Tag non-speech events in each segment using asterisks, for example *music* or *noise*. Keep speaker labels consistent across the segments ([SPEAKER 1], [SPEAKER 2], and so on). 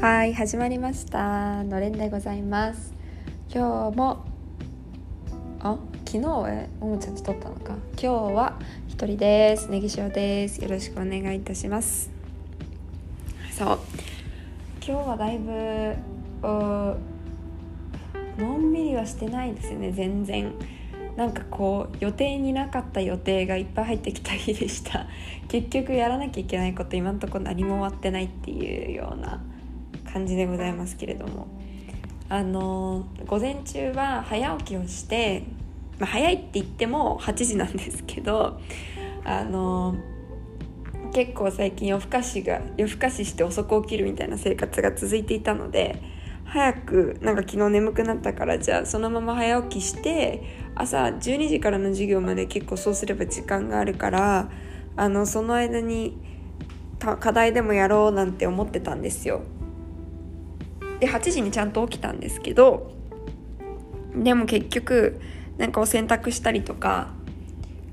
[SPEAKER 1] はい始まりました。のれんでございます。今日もあ昨日？はおもちゃんと撮ったのか。今日は一人です。ネギ塩です。よろしくお願いいたします。そう。今日はだいぶのんびりはしてないですよね。全然。なんかこう予定になかった予定がいっぱい入ってきた日でした。結局やらなきゃいけないこと今んとこ何も終わってないっていうような感じでございますけれどもあの午前中は早起きをして、まあ、早いって言っても8時なんですけどあの結構最近夜更かしが夜更かしして遅く起きるみたいな生活が続いていたので早くなんか昨日眠くなったからじゃあそのまま早起きして朝12時からの授業まで結構そうすれば時間があるからあのその間に課題でもやろうなんて思ってたんですよ。で8時にちゃんと起きたんですけどでも結局なんかお洗濯したりとか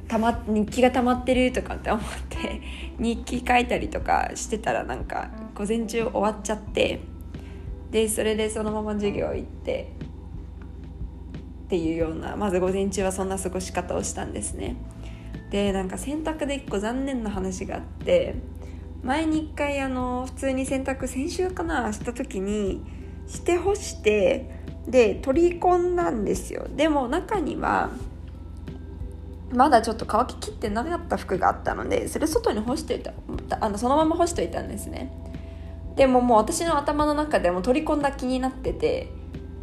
[SPEAKER 1] たま日記が溜まってるとかって思って *laughs* 日記書いたりとかしてたらなんか午前中終わっちゃってでそれでそのまま授業行ってっていうようなまず午前中はそんな過ごし方をしたんですね。でなんか洗濯で一個残念な話があって前に一回あの普通に洗濯先週かなした時にして干してで取り込んだんですよ。でも中にはまだちょっと乾ききってなかった服があったのでそれ外に干しておいたあのそのまま干しておいたんですね。でももう私の頭の中でも取り込んだ気になってて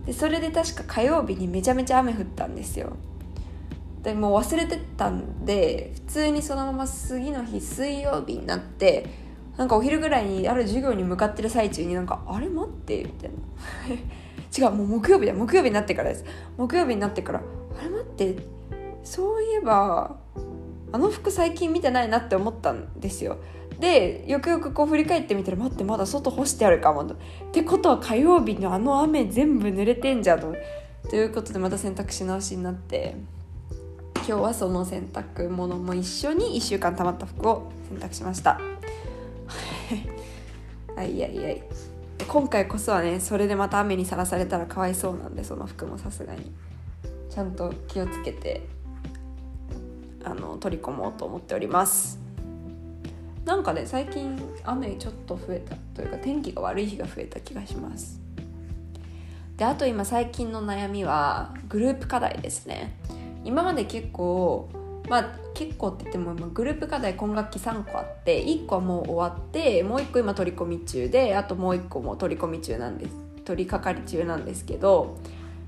[SPEAKER 1] でそれで確か火曜日にめちゃめちゃ雨降ったんですよ。でもう忘れてたんで普通にそのまま次の日水曜日になってなんかお昼ぐらいにある授業に向かってる最中になんか「あれ待って」みたいな。*laughs* 違うもう木曜日だ木曜日になってからです。木曜日になってから「あれ待ってそういえばあの服最近見てないな」って思ったんですよ。でよくよくこう振り返ってみたら待ってまだ外干してあるかもってことは火曜日のあの雨全部濡れてんじゃんと。ということでまた洗濯し直しになって。今日はその洗濯物も一緒に1週間たまった服を洗濯しました。はいやいやい今回こそはねそれでまた雨にさらされたらかわいそうなんでその服もさすがに。ちゃんと気をつけてあの取り込もうと思っております。なんかね最近雨ちょっと増えたというか天気が悪い日が増えた気がします。であと今最近の悩みはグループ課題ですね。今まで結構まあ結構って言ってもグループ課題今学期3個あって1個はもう終わってもう1個今取り込み中であともう1個も取り込み中なんです取り掛かり中なんですけど、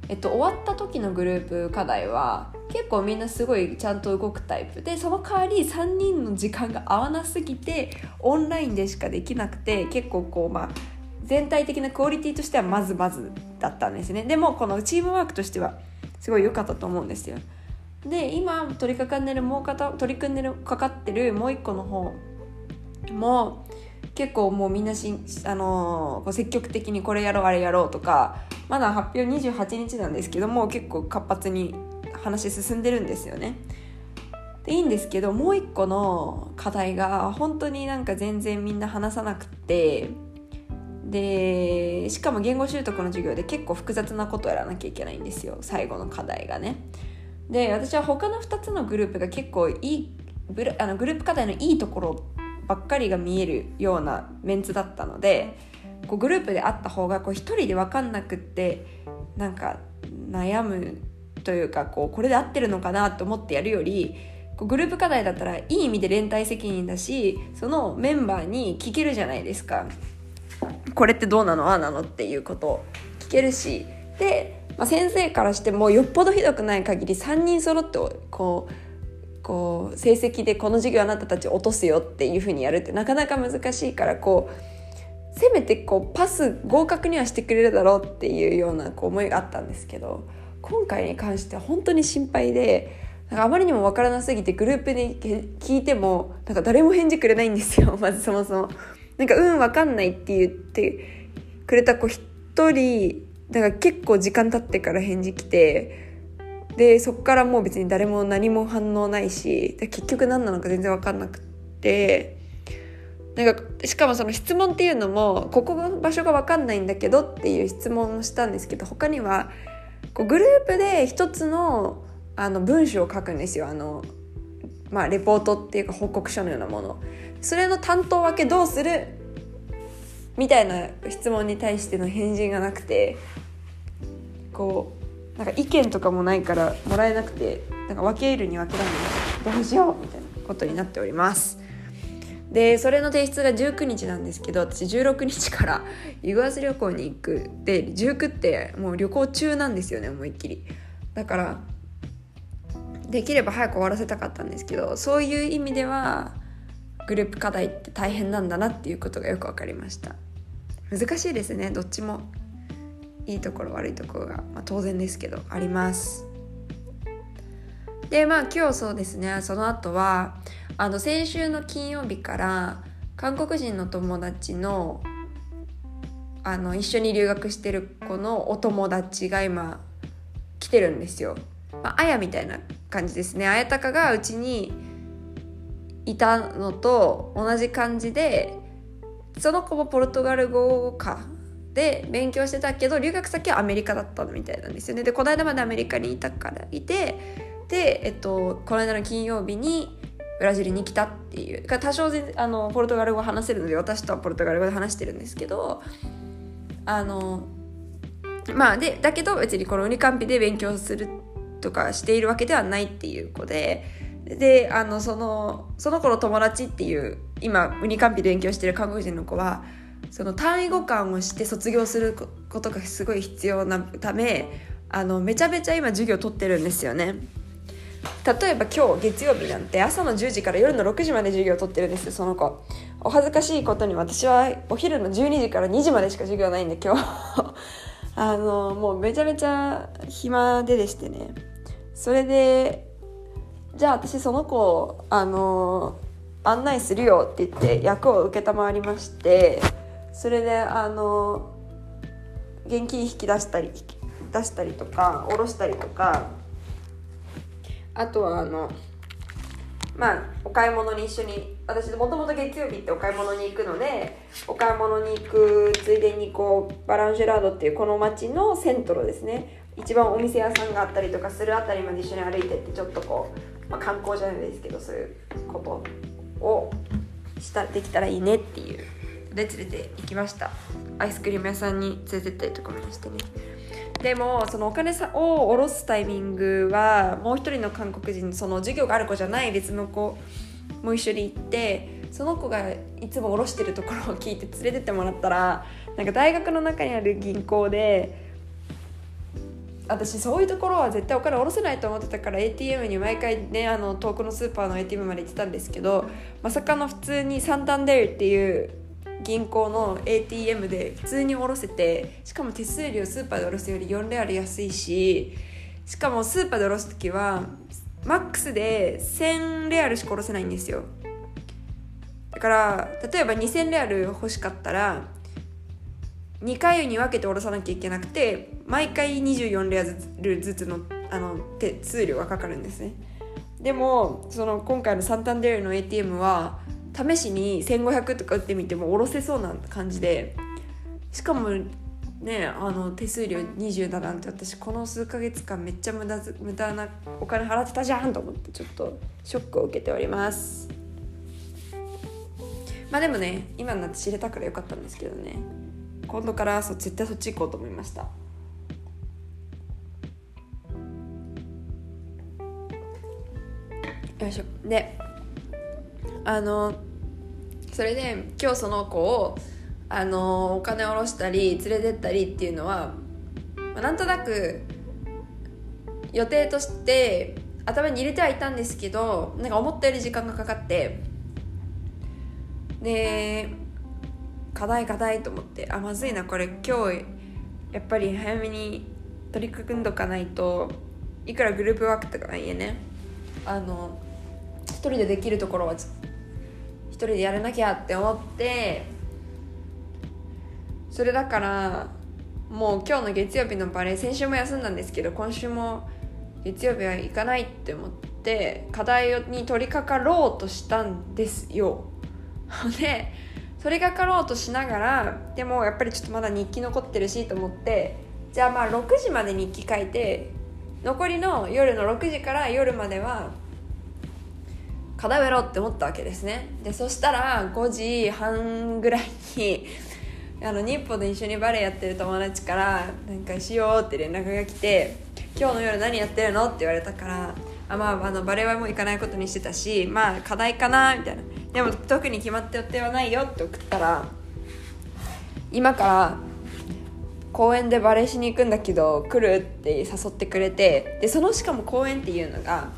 [SPEAKER 1] えっと、終わった時のグループ課題は結構みんなすごいちゃんと動くタイプ。でその代わり3人の時間が合わなすぎてオンラインでしかできなくて結構こうまあ全体的なクオリティとしてはまずまずだったんですね。でもこのチームワークとしてはすごい良かったと思うんですよ。で今取り掛かんでるもう片取り組んでるかかってるもう一個の方も結構もうみんなし、あのー、積極的にこれやろうあれやろうとかまだ発表28日なんですけども結構活発に話進んでるんですよね。でいいんですけどもう一個の課題が本当になんか全然みんな話さなくてでしかも言語習得の授業で結構複雑なことをやらなきゃいけないんですよ最後の課題がね。で私は他の2つのグループが結構いいあのグループ課題のいいところばっかりが見えるようなメンツだったのでこうグループであった方がこう1人で分かんなくってなんか悩むというかこうこれで合ってるのかなと思ってやるよりこうグループ課題だったらいい意味で連帯責任だしそのメンバーに聞けるじゃないですか。これってどうなの？ああなのっていうことを聞けるしで、まあ、先生からしてもよっぽどひどくない限り3人揃ってこうこう成績でこの授業あなたたち落とすよっていうふうにやるってなかなか難しいからこうせめてこうパス合格にはしてくれるだろうっていうようなこう思いがあったんですけど今回に関しては本当に心配でなんかあまりにも分からなすぎてグループで聞いてもなんか誰も返事くれないんですよ *laughs* まずそもそも。なんかうん分かんないって言ってくれた子一人だから結構時間経ってから返事来てでそっからもう別に誰も何も反応ないし結局何なのか全然分かんなくてなんかしかもその質問っていうのもここの場所が分かんないんだけどっていう質問をしたんですけど他にはこうグループで一つのあの文章を書くんですよ。あの、まあ、レポートっていうか報告書のようなもの。それの担当分けどうするみたいな質問に対しての返事がなくてこうなんか意見とかもないからもらえなくてなんか分け入るに分けられない。どうしようみたいなことになっております。でそれの提出が19日なんですけど私16日からユグアス旅行に行く。で19ってもう旅行中なんですよね思いっきり。だからできれば早く終わらせたかったんですけどそういう意味ではグループ課題って大変なんだなっていうことがよく分かりました。難しいですね。どっちも。いいところ悪いところが、まあ、当然ですけどあります。でまあ今日そうですね。その後はあの先週の金曜日から韓国人の友達のあの一緒に留学してる子のお友達が今来てるんですよ。まあ、やみたいな感じですね。あやたかがうちにいたのと同じ感じでその子もポルトガル語かで勉強してたけど留学先はアメリカだったみたいなんですよね。でこの間までアメリカにいたからいてで、えっと、この間の金曜日にブラジルに来たっていう多少あのポルトガル語話せるので私とはポルトガル語で話してるんですけどあのまあでだけど別にこのウニカンピで勉強するとかしているわけではないっていう子でであのそのその子の友達っていう今ウニカンピで勉強してる韓国人の子はその単位互換をして卒業することがすごい必要なためあのめちゃめちゃ今授業取ってるんですよね。例えば今日月曜日なんて朝の10時から夜の6時まで授業を取ってるんですよその子。お恥ずかしいことに私はお昼の12時から2時までしか授業ないんで今日。*laughs* あのもうめちゃめちゃ暇ででしてね。それでじゃあ私その子をあの案内するよって言って役を承りましてそれであの現金引き出したり出したりとか下ろしたりとかあとはあのまあお買い物に一緒に私もともと月曜日ってお買い物に行くのでお買い物に行くついでにこうバランジェラードっていうこの町のセントロですね。一番お店屋さんがあったりとかするあたりまで一緒に歩いてってちょっとこう、まあ、観光じゃないですけどそういうことをしたできたらいいねっていう。で連れて行きましたアイスクリーム屋さんに連れてったりとかもしてねでもそのお金さを下ろすタイミングはもう一人の韓国人その授業がある子じゃない別の子も一緒に行ってその子がいつも下ろしてるところを聞いて連れてってもらったらなんか大学の中にある銀行で私そういうところは絶対お金下ろせないと思ってたから ATM に毎回ねあの遠くのスーパーの ATM まで行ってたんですけどまさかの普通にサンタンデールっていう銀行の ATM で普通に下ろせてしかも手数料スーパーで下ろすより4レアル安いししかもスーパーで下ろす時はマックスで1000レアルしか下ろせないんですよ。だから例えば2000レアル欲しかったら2回に分けて下ろさなきゃいけなくて毎回24レアルずつのあの手数料がかかるんですね。でもその今回のサンタンデールの ATM は試しに1500とか打ってみても下ろせそうな感じでしかもねあの手数料20だなんて私この数ヶ月間めっちゃ無駄無駄なお金払ってたじゃんと思ってちょっとショックを受けております。まあでもね今になって知れたからよかったんですけどね。今度からそ絶対そっち行こうと思いました。よいしょ。であのそれで今日その子をあのお金下ろしたり連れてったりっていうのは、まあ、なんとなく予定として頭に入れてはいたんですけどなんか思ったより時間がかかってで課題課題と思ってあまずいなこれ今日やっぱり早めに取り組んどかないといくらグループワークとかはいえね。あの一人でできるところは一人でやらなきゃって思ってそれだからもう今日の月曜日のバレエ先週も休んだんですけど今週も月曜日は行かないって思って課題に取り掛かろうとしたんですよ。でそれがかろうとしながらでもやっぱりちょっとまだ日記残ってるしと思ってじゃあまあ6時まで日記書いて残りの夜の6時から夜までは課題をやろうって思ったわけですねでそしたら5時半ぐらいにあの日本で一緒にバレエやってる友達から「なんかしよう」って連絡が来て「今日の夜何やってるの?」って言われたから「あまああのバレエはもう行かないことにしてたしまあ課題かな」みたいな「でも特に決まった予定はないよ」って送ったら「今から公園でバレエしに行くんだけど来る?」って誘ってくれてでそのしかも公園っていうのが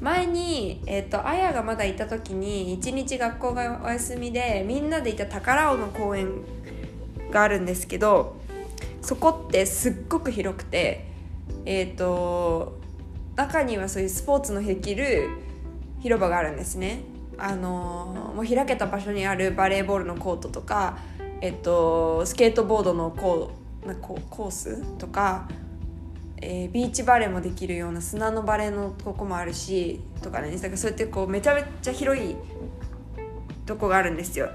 [SPEAKER 1] 前に、えーと、あやがまだいた時に一日学校がお休みでみんなでいた宝尾の公園があるんですけどそこってすっごく広くてえっ、ー、と中にはそういうスポーツのできる広場があるんですね。あのもう開けた場所にあるバレーボールのコートとか、えっと、スケートボードのコーコースとかえー、ビーチバレーもできるような砂のバレーのとこもあるしとかねだからそうやってこうめちゃめちゃ広いとこがあるんですよ。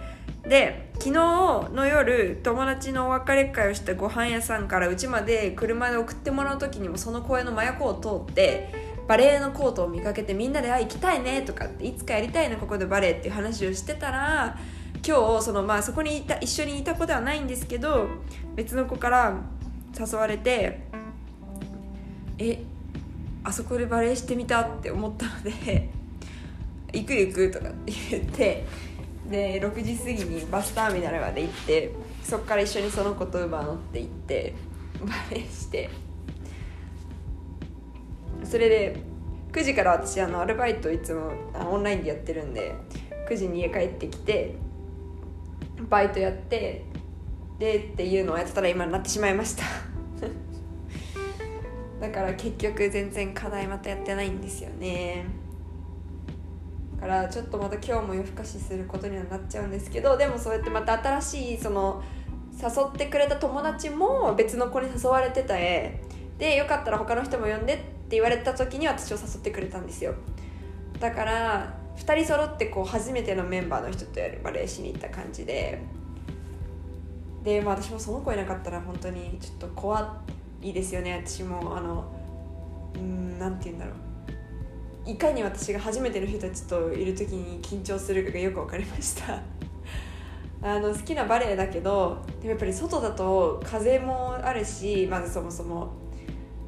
[SPEAKER 1] で昨日の夜友達のお別れ会をしたご飯屋さんからうちまで車で送ってもらう時にもその公園の真横を通ってバレーのコートを見かけてみんなで「あ行きたいね」とかって「いつかやりたいなここでバレー」っていう話をしてたら今日そのまあそこにいた一緒にいた子ではないんですけど別の子から誘われてえあそこでバレエしてみたって思ったので *laughs* 行く行くとかって言ってで6時過ぎにバスターミナルまで行ってそこから一緒にその子とウーバー乗って行ってバレエしてそれで9時から私あのアルバイトいつもオンラインでやってるんで9時に家帰ってきてバイトやってでっていうのをやってたら今になってしまいました。*laughs* だから結局全然課題またやってないんですよね。だからちょっとまた今日も夜更かしすることにはなっちゃうんですけどでもそうやってまた新しいその誘ってくれた友達も別の子に誘われてた絵でよかったら他の人も呼んでって言われた時に私を誘ってくれたんですよ。だから2人揃ってこう初めてのメンバーの人とやるバレエしに行った感じで。で、まあ、私もその子いなかったら本当にちょっと怖いいですよね。私もあのうんなんて言うんだろう。いかに私が初めての人たちといる時に緊張するかがよく分かりました。*laughs* あの好きなバレエだけどでもやっぱり外だと風もあるしまずそもそも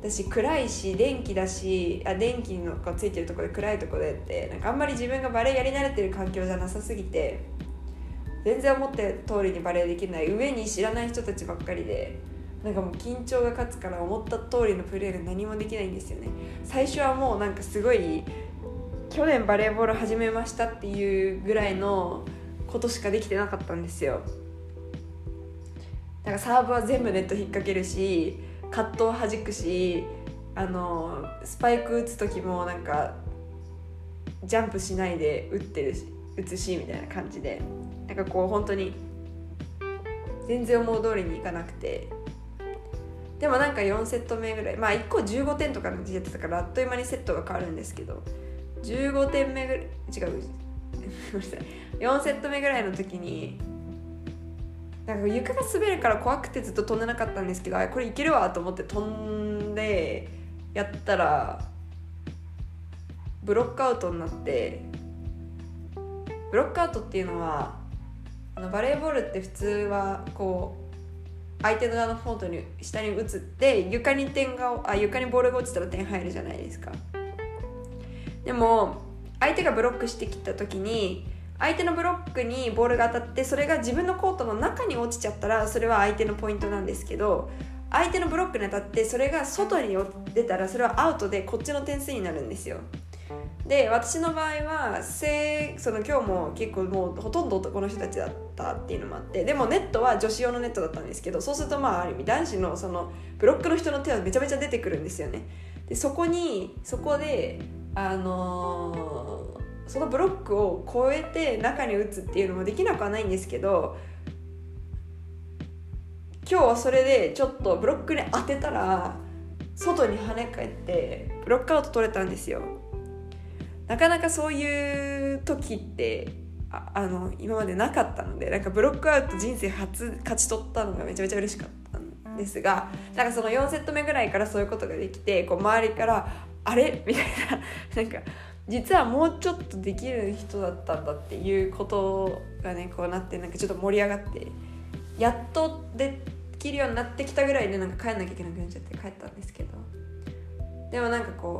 [SPEAKER 1] だし暗いし電気だしあ電気のがついてるとこで暗いとこでってなんかあんまり自分がバレエやり慣れてる環境じゃなさすぎて全然思って通りにバレエできない。上に知らない人たちばっかりでなんかもう緊張が勝つから思った通りのプレーが何もできないんですよね。最初はもうなんかすごい去年バレーボール始めましたっていうぐらいのことしかできてなかったんですよ。だからサーブは全部ネット引っ掛けるしカットを弾くしあのスパイク打つ時もなんかジャンプしないで打ってるし打つしみたいな感じで。なんかこう本当に全然思う通りにいかなくて。でもなんか4セット目ぐらいまあ1個15点とかの時やってたからあっという間にセットが変わるんですけど。15点目ぐらい違う4セット目ぐらいの時になんか床が滑るから怖くてずっと飛んでなかったんですけどこれいけるわと思って飛んでやったらブロックアウトになってブロックアウトっていうのはあのバレーボールって普通はこう相手の側のコートに下に移って床に点があ床にボールが落ちたら点入るじゃないですか。でも相手がブロックしてきた時に相手のブロックにボールが当たってそれが自分のコートの中に落ちちゃったらそれは相手のポイントなんですけど相手のブロックに当たってそれが外に出たらそれはアウトでこっちの点数になるんですよ。で私の場合はせその今日も結構もうほとんど男の人たちだったっていうのもあってでもネットは女子用のネットだったんですけどそうするとまあある意味男子のそのブロックの人の手はめちゃめちゃ出てくるんですよね。でそこにそこであのー、そのブロックを越えて中に打つっていうのもできなくはないんですけど今日はそれでちょっとブロックに当てたら外に跳ね返ってブロックアウト取れたんですよなかなかそういう時ってああの今までなかったのでなんかブロックアウト人生初勝ち取ったのがめちゃめちゃ嬉しかったんですがなんかその4セット目ぐらいからそういうことができてこう周りから「あれ?」みたいななんか実はもうちょっとできる人だったんだっていうことがねこうなってなんかちょっと盛り上がってやっとできるようになってきたぐらいでなんか帰んなきゃいけなくなっちゃって帰ったんですけど。でもなんかこ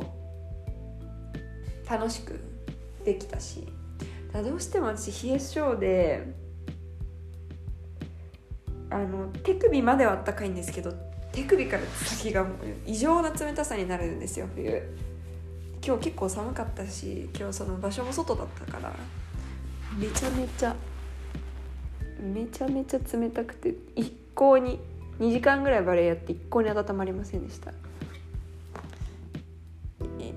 [SPEAKER 1] う楽しくできたし。だどうしても私冷え性であの手首まではあったかいんですけど手首から先がもう異常な冷たさになるんですよ冬。今日結構寒かったし今日その場所も外だったから。めちゃめちゃめちゃめちゃ冷たくて一向に2時間ぐらいバレエやって一向に温まりませんでした、え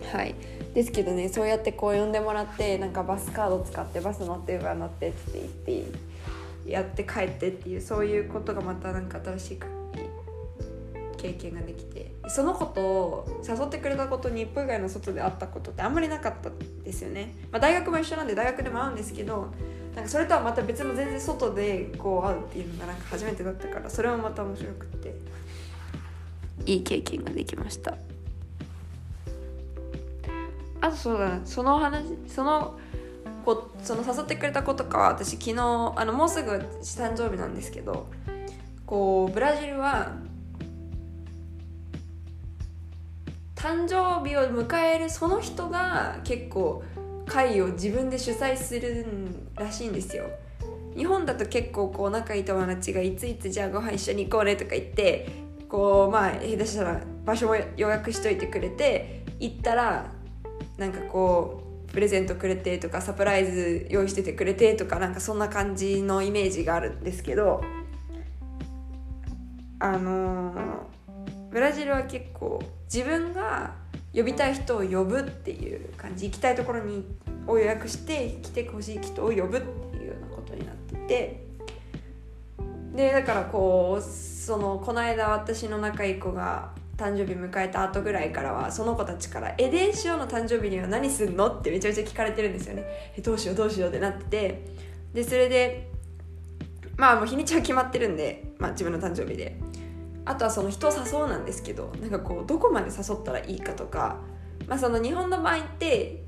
[SPEAKER 1] ー、はい。ですけどねそうやってこう呼んでもらってなんかバスカード使ってバス乗ってウバ乗ってって言ってやって帰ってっていうそういうことがまたなんか新しい経験ができてその子と誘ってくれたことに一歩以外の外で会ったことってあんまりなかったですよね、まあ、大学も一緒なんで大学でも会うんですけどなんかそれとはまた別の全然外でこう会うっていうのがなんか初めてだったからそれもまた面白くて。いい経験ができました。あとそうだな。その話そのこその誘ってくれた子とかは私昨日あのもうすぐ誕生日なんですけどこうブラジルは誕生日を迎えるその人が結構会を自分で主催するらしいんですよ。日本だと結構こう仲いい友達がいついつじゃあご飯一緒に行こうねとか言ってこうまあ下手したら場所も予約しといてくれて行ったらなんかこうプレゼントくれてとかサプライズ用意しててくれてとかなんかそんな感じのイメージがあるんですけどあのーブラジルは結構自分が呼びたい人を呼ぶっていう感じ行きたいところにを予約して来てほしい人を呼ぶっていうようなことになっててでだからこうそのこの間私の仲いい子が誕生日迎えた後ぐらいからはその子たちから「えでしおの誕生日には何すんの?」ってめちゃめちゃ聞かれてるんですよね。えどうしようどうしようってなっててでそれでまあもう日にちは決まってるんで、まあ、自分の誕生日であとはその人を誘うなんですけどなんかこうどこまで誘ったらいいかとか、まあ、その日本の場合って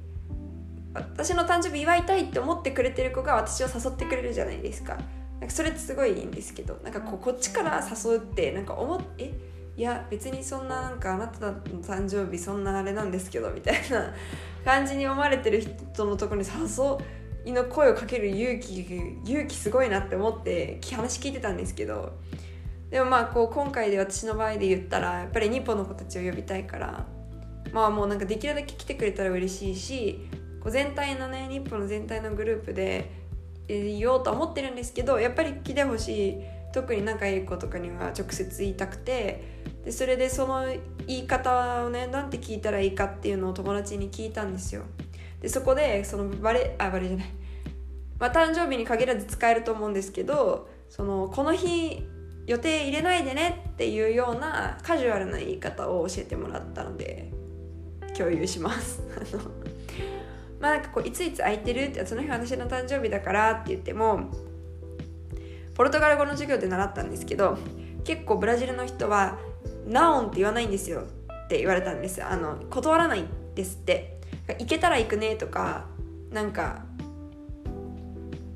[SPEAKER 1] 私の誕生日祝いたいって思ってくれてる子が私を誘ってくれるじゃないですか。なんかそれってすごいいいんですけどなんかこうこっちから誘うってなんか思っていや別にそんななんかあなたの誕生日そんなあれなんですけどみたいな *laughs* 感じに思われてる人のとこに誘いの声をかける勇気勇気すごいなって思って話聞いてたんですけどでもまあこう今回で私の場合で言ったらやっぱり日本の子たちを呼びたいからまあもうなんかできるだけ来てくれたら嬉しいしこう全体のね日本の全体のグループで言おうと思ってるんですけどやっぱり来てほしい特に仲いい子とかには直接言いたくてでそれでその言い方をねなんて聞いたらいいかっていうのを友達に聞いたんですよ。でそこでそのバレあバレじゃない。まあ誕生日に限らず使えると思うんですけどそのこの日予定入れないでねっていうようなカジュアルな言い方を教えてもらったので共有します。*laughs* まあなんかこういついつ空いてるってその日私の誕生日だからって言ってもポルトガル語の授業で習ったんですけど結構ブラジルの人は「ナオン」って言わないんですよって言われたんです。あの断らないですって。行けたら行くねとかなんか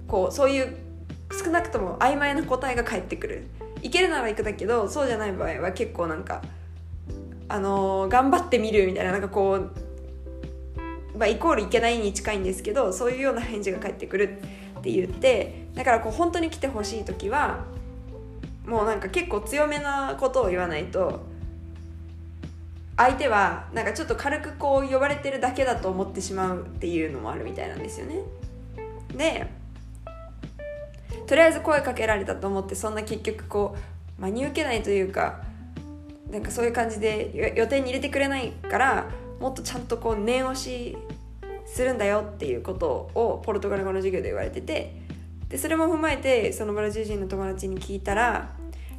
[SPEAKER 1] こうそういう少なくとも曖昧な答えが返ってくる。行けるなら行くだけどそうじゃない場合は結構なんかあのー、頑張ってみるみたいななんかこう、まあ、イコールいけないに近いんですけどそういうような返事が返ってくるって言ってだからこう本当に来てほしい時はもうなんか結構強めなことを言わないと相手はなんかちょっと軽くこう呼ばれてるだけだと思ってしまうっていうのもあるみたいなんですよね。でとりあえず声かけられたと思ってそんな結局こう真に受けないというかなんかそういう感じで予定に入れてくれないからもっとちゃんとこう念押しするんだよっていうことをポルトガル語の授業で言われててでそれも踏まえてそのブラジル人の友達に聞いたら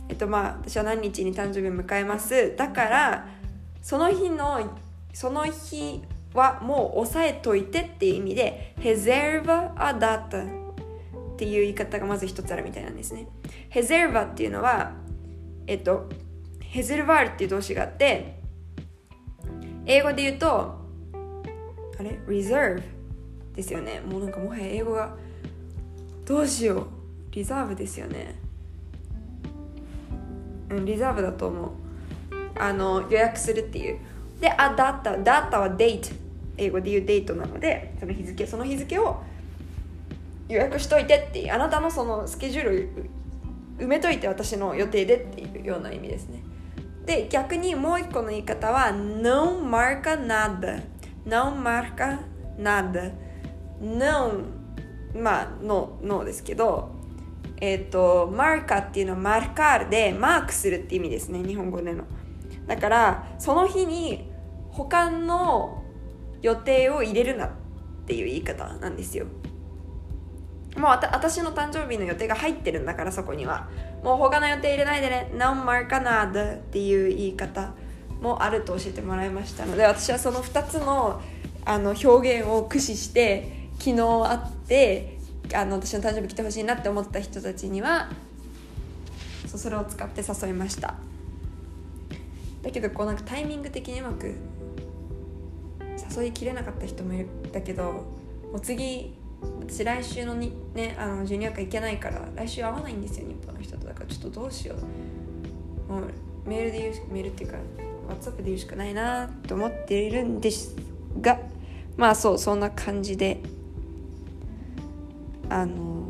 [SPEAKER 1] えっとまあ私は何日に誕生日を迎えます。だからその日のその日はもう押さえといてっていう意味で reserva a data っていう言い方がまず一つあるみたいなんですね。Reserva っていうのはえっと reservar っていう動詞があって英語で言うとあれ？Reserve ですよね。もうなんかもはや英語がどうしよう。リザーブですよね。うんリザーブだと思う。あの予約するっていう。であダータダータはデート英語で言うデートなのでその日付その日付を予約しといてってあなたのそのスケジュール埋めといて私の予定でっていうような意味ですね。で逆にもう一個の言い方は não marca nada não marca nada não まあののですけどえっ、ー、とマーカっていうのはマーカーでマークするって意味ですね日本語での。だからその日に他の予定を入れるなっていう言い方なんですよ。もう私の誕生日の予定が入ってるんだからそこには。もう他の予定入れないでね。No marca nada っていう言い方もあると教えてもらいましたので私はその2つのあの表現を駆使して昨日会ってあの私の誕生日来てほしいなって思った人たちにはそうそれを使って誘いました。だけどこうなんかタイミング的にうまく誘いきれなかった人もいる。だけどもう次私来週のにねあのジュニア会行けないから来週会わないんですよ日本の人と。だからちょっとどうしよう。もうメールで言うメールっていうか WhatsApp で言うしかないなと思っているんですがまあそうそんな感じであの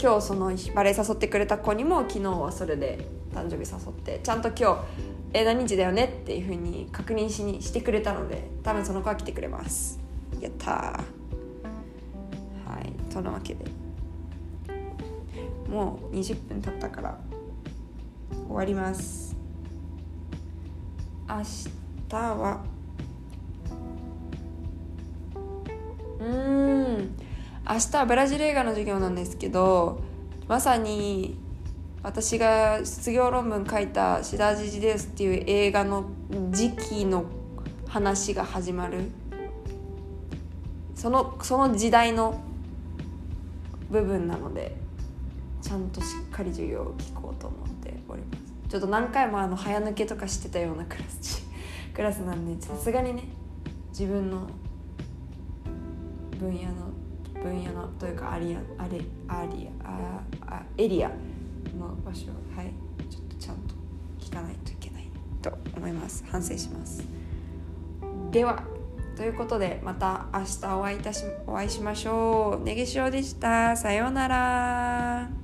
[SPEAKER 1] 今日そのバレエ誘ってくれた子にも昨日はそれで誕生日誘ってちゃんと今日え何日だよねっていうふうに確認しにしてくれたので多分その子は来てくれます。やったはいそのわけで。もう20分経ったから終わります。明日はうん明日はブラジル映画の授業なんですけどまさに私が卒業論文書いた「シダジジです」っていう映画の時期の話が始まる。そのその時代の部分なのでちゃんとしっかり授業を聞こうと思っております。ちょっと何回もあの早抜けとかしてたようなクラス *laughs* クラスなんでさすがにね自分の分野の分野のというかアリアアレアリアあエリアの場所はいちょっとちゃんと聞かないといけないと思います。反省します。では。ということでまた明日お会いいたしお会いしましょう。ねぎしおでした。さようなら。